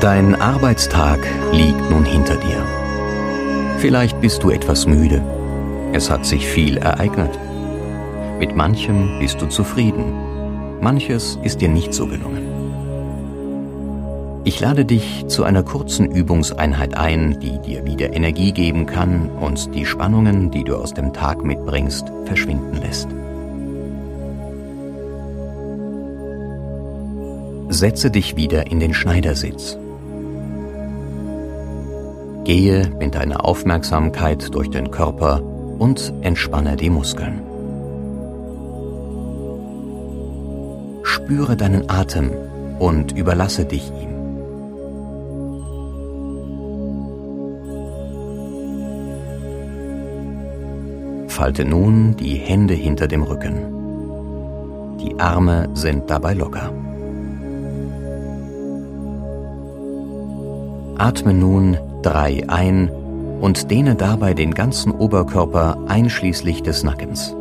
Dein Arbeitstag liegt nun hinter dir. Vielleicht bist du etwas müde. Es hat sich viel ereignet. Mit manchem bist du zufrieden. Manches ist dir nicht so gelungen. Ich lade dich zu einer kurzen Übungseinheit ein, die dir wieder Energie geben kann und die Spannungen, die du aus dem Tag mitbringst, verschwinden lässt. Setze dich wieder in den Schneidersitz. Gehe mit deiner Aufmerksamkeit durch den Körper und entspanne die Muskeln. Spüre deinen Atem und überlasse dich ihm. Falte nun die Hände hinter dem Rücken. Die Arme sind dabei locker. Atme nun drei ein und dehne dabei den ganzen Oberkörper einschließlich des Nackens.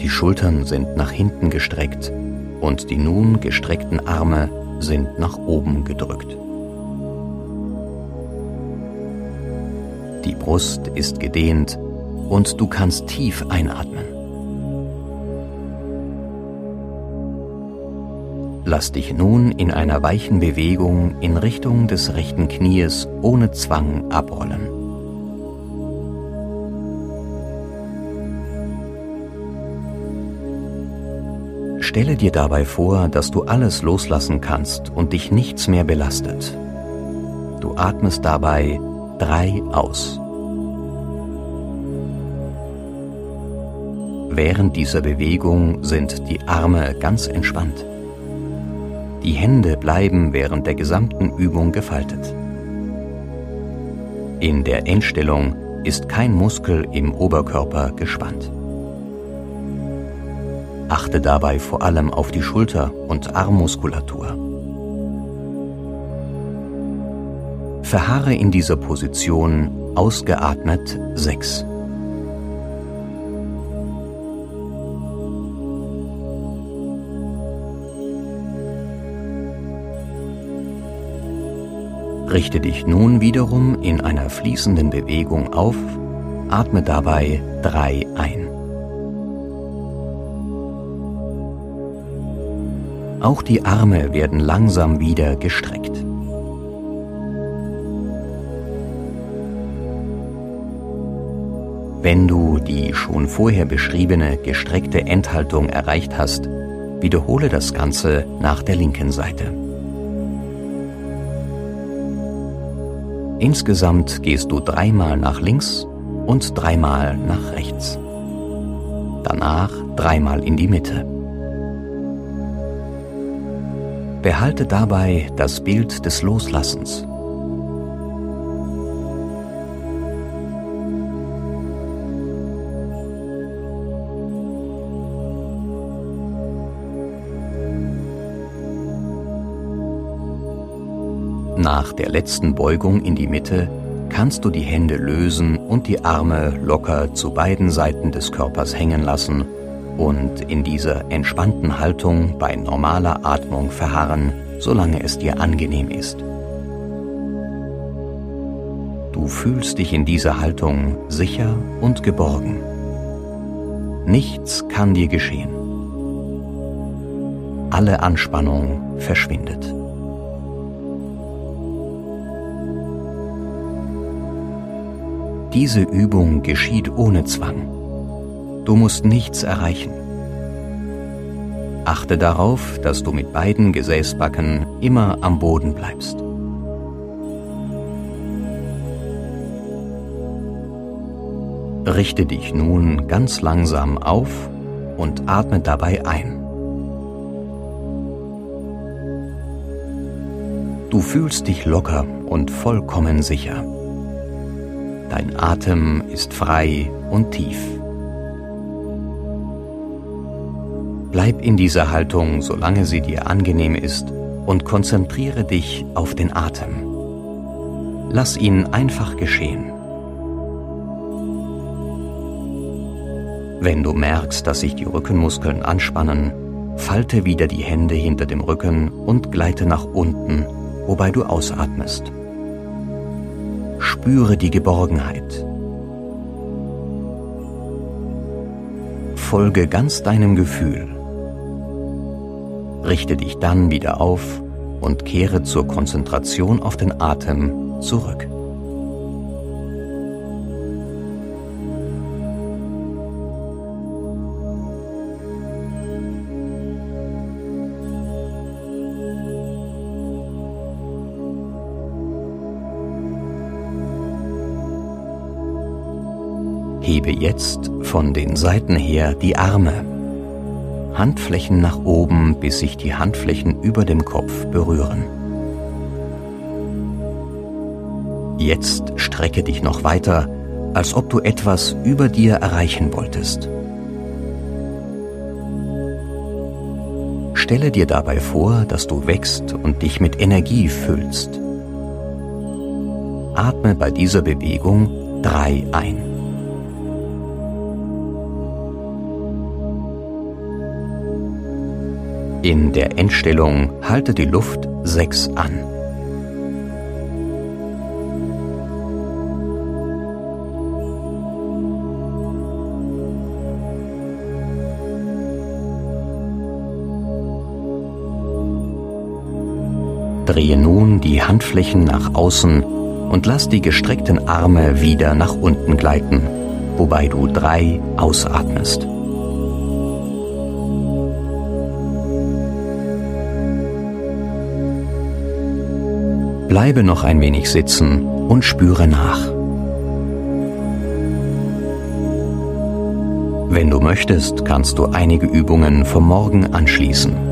Die Schultern sind nach hinten gestreckt und die nun gestreckten Arme sind nach oben gedrückt. Die Brust ist gedehnt und du kannst tief einatmen. Lass dich nun in einer weichen Bewegung in Richtung des rechten Knies ohne Zwang abrollen. Stelle dir dabei vor, dass du alles loslassen kannst und dich nichts mehr belastet. Du atmest dabei drei aus. Während dieser Bewegung sind die Arme ganz entspannt. Die Hände bleiben während der gesamten Übung gefaltet. In der Endstellung ist kein Muskel im Oberkörper gespannt. Achte dabei vor allem auf die Schulter- und Armmuskulatur. Verharre in dieser Position ausgeatmet 6. Richte dich nun wiederum in einer fließenden Bewegung auf, atme dabei 3 ein. Auch die Arme werden langsam wieder gestreckt. Wenn du die schon vorher beschriebene gestreckte Endhaltung erreicht hast, wiederhole das Ganze nach der linken Seite. Insgesamt gehst du dreimal nach links und dreimal nach rechts. Danach dreimal in die Mitte. Behalte dabei das Bild des Loslassens. Nach der letzten Beugung in die Mitte kannst du die Hände lösen und die Arme locker zu beiden Seiten des Körpers hängen lassen und in dieser entspannten Haltung bei normaler Atmung verharren, solange es dir angenehm ist. Du fühlst dich in dieser Haltung sicher und geborgen. Nichts kann dir geschehen. Alle Anspannung verschwindet. Diese Übung geschieht ohne Zwang. Du musst nichts erreichen. Achte darauf, dass du mit beiden Gesäßbacken immer am Boden bleibst. Richte dich nun ganz langsam auf und atme dabei ein. Du fühlst dich locker und vollkommen sicher. Dein Atem ist frei und tief. Bleib in dieser Haltung, solange sie dir angenehm ist, und konzentriere dich auf den Atem. Lass ihn einfach geschehen. Wenn du merkst, dass sich die Rückenmuskeln anspannen, falte wieder die Hände hinter dem Rücken und gleite nach unten, wobei du ausatmest. Spüre die Geborgenheit. Folge ganz deinem Gefühl. Richte dich dann wieder auf und kehre zur Konzentration auf den Atem zurück. Hebe jetzt von den Seiten her die Arme. Handflächen nach oben, bis sich die Handflächen über dem Kopf berühren. Jetzt strecke dich noch weiter, als ob du etwas über dir erreichen wolltest. Stelle dir dabei vor, dass du wächst und dich mit Energie füllst. Atme bei dieser Bewegung drei ein. In der Endstellung halte die Luft 6 an. Drehe nun die Handflächen nach außen und lass die gestreckten Arme wieder nach unten gleiten, wobei du drei ausatmest. Bleibe noch ein wenig sitzen und spüre nach. Wenn du möchtest, kannst du einige Übungen vom Morgen anschließen.